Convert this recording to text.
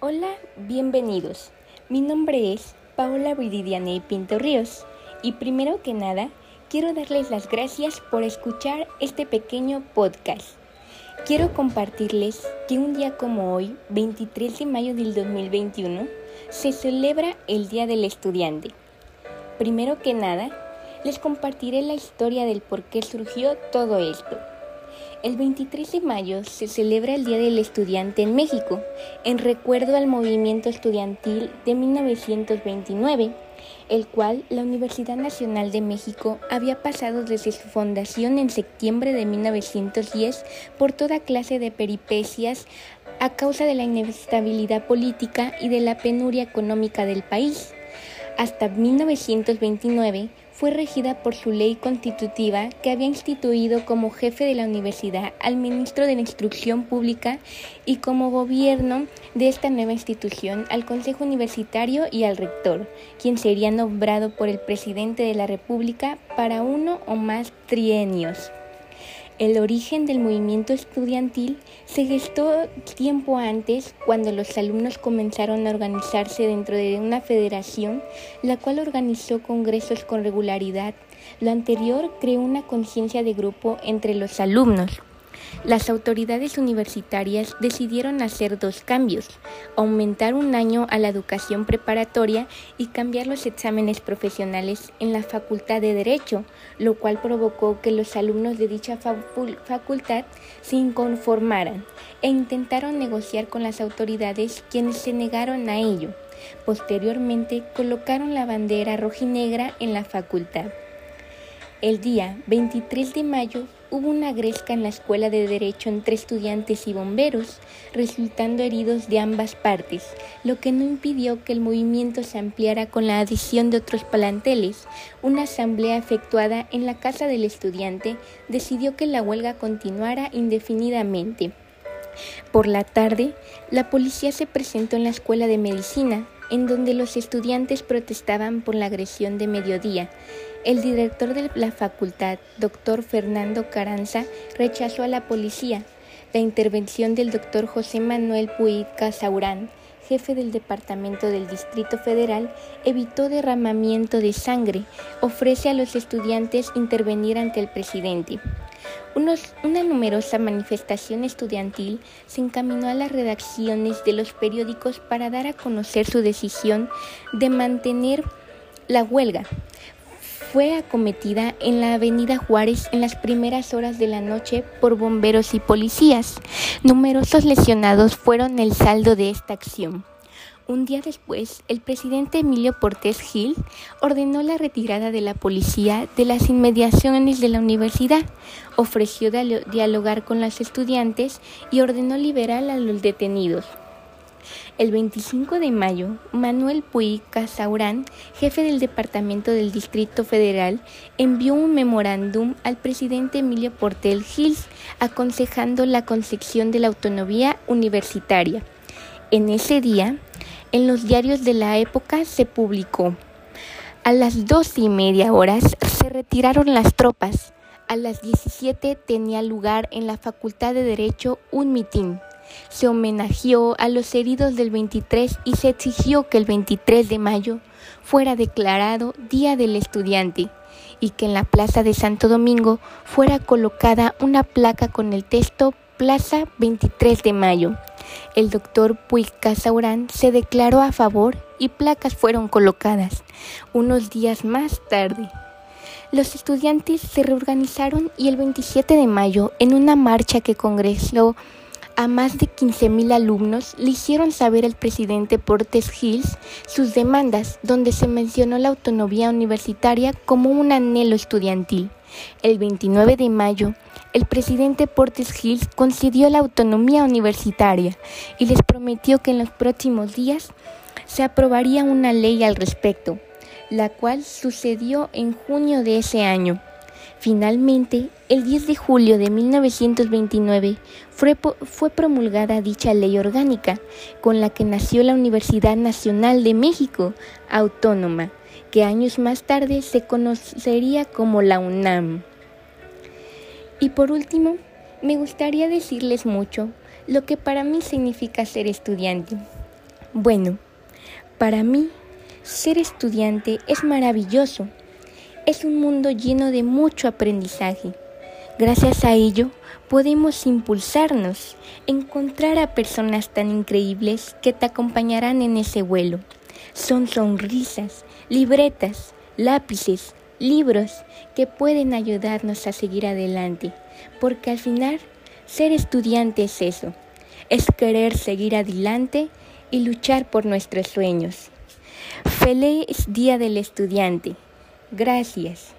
Hola, bienvenidos. Mi nombre es Paola Viridiane Pinto Ríos y primero que nada quiero darles las gracias por escuchar este pequeño podcast. Quiero compartirles que un día como hoy, 23 de mayo del 2021, se celebra el Día del Estudiante. Primero que nada, les compartiré la historia del por qué surgió todo esto. El 23 de mayo se celebra el Día del Estudiante en México, en recuerdo al movimiento estudiantil de 1929, el cual la Universidad Nacional de México había pasado desde su fundación en septiembre de 1910 por toda clase de peripecias a causa de la inestabilidad política y de la penuria económica del país. Hasta 1929 fue regida por su ley constitutiva que había instituido como jefe de la universidad al ministro de la Instrucción Pública y como gobierno de esta nueva institución al Consejo Universitario y al rector, quien sería nombrado por el presidente de la República para uno o más trienios. El origen del movimiento estudiantil se gestó tiempo antes cuando los alumnos comenzaron a organizarse dentro de una federación, la cual organizó congresos con regularidad. Lo anterior creó una conciencia de grupo entre los alumnos. Las autoridades universitarias decidieron hacer dos cambios, aumentar un año a la educación preparatoria y cambiar los exámenes profesionales en la Facultad de Derecho, lo cual provocó que los alumnos de dicha facultad se inconformaran e intentaron negociar con las autoridades quienes se negaron a ello. Posteriormente colocaron la bandera rojinegra en la facultad. El día 23 de mayo hubo una gresca en la escuela de derecho entre estudiantes y bomberos, resultando heridos de ambas partes, lo que no impidió que el movimiento se ampliara con la adición de otros palanteles. Una asamblea efectuada en la casa del estudiante decidió que la huelga continuara indefinidamente. Por la tarde, la policía se presentó en la escuela de medicina, en donde los estudiantes protestaban por la agresión de mediodía. El director de la facultad, doctor Fernando Caranza, rechazó a la policía. La intervención del doctor José Manuel Puig Casaurán, jefe del Departamento del Distrito Federal, evitó derramamiento de sangre. Ofrece a los estudiantes intervenir ante el presidente. Una numerosa manifestación estudiantil se encaminó a las redacciones de los periódicos para dar a conocer su decisión de mantener la huelga fue acometida en la avenida Juárez en las primeras horas de la noche por bomberos y policías. Numerosos lesionados fueron el saldo de esta acción. Un día después, el presidente Emilio Portés Gil ordenó la retirada de la policía de las inmediaciones de la universidad, ofreció dialogar con los estudiantes y ordenó liberar a los detenidos. El 25 de mayo, Manuel Puig Casaurán, jefe del Departamento del Distrito Federal, envió un memorándum al presidente Emilio Portel Gils aconsejando la concepción de la autonomía universitaria. En ese día, en los diarios de la época se publicó. A las doce y media horas se retiraron las tropas. A las 17 tenía lugar en la Facultad de Derecho un mitin se homenajeó a los heridos del 23 y se exigió que el 23 de mayo fuera declarado Día del Estudiante y que en la Plaza de Santo Domingo fuera colocada una placa con el texto Plaza 23 de Mayo. El doctor Puig Casaurán se declaró a favor y placas fueron colocadas. Unos días más tarde, los estudiantes se reorganizaron y el 27 de mayo, en una marcha que congresó a más de 15.000 alumnos le hicieron saber al presidente Portes Hills sus demandas, donde se mencionó la autonomía universitaria como un anhelo estudiantil. El 29 de mayo, el presidente Portes Hills concedió la autonomía universitaria y les prometió que en los próximos días se aprobaría una ley al respecto, la cual sucedió en junio de ese año. Finalmente, el 10 de julio de 1929 fue, promulgada dicha ley orgánica, con la que nació la Universidad Nacional de México, autónoma, que años más tarde se conocería como la UNAM. Y por último, me gustaría decirles mucho lo que para mí significa ser estudiante. Bueno, para mí, ser estudiante es maravilloso. Es un mundo lleno de mucho aprendizaje. Gracias a ello, podemos impulsarnos, encontrar a personas tan increíbles que te acompañarán en ese vuelo. Son sonrisas, libretas, lápices, libros que pueden ayudarnos a seguir adelante, porque al final ser estudiante es eso, es querer seguir adelante y luchar por nuestros sueños. Feliz Día del Estudiante. Gracias.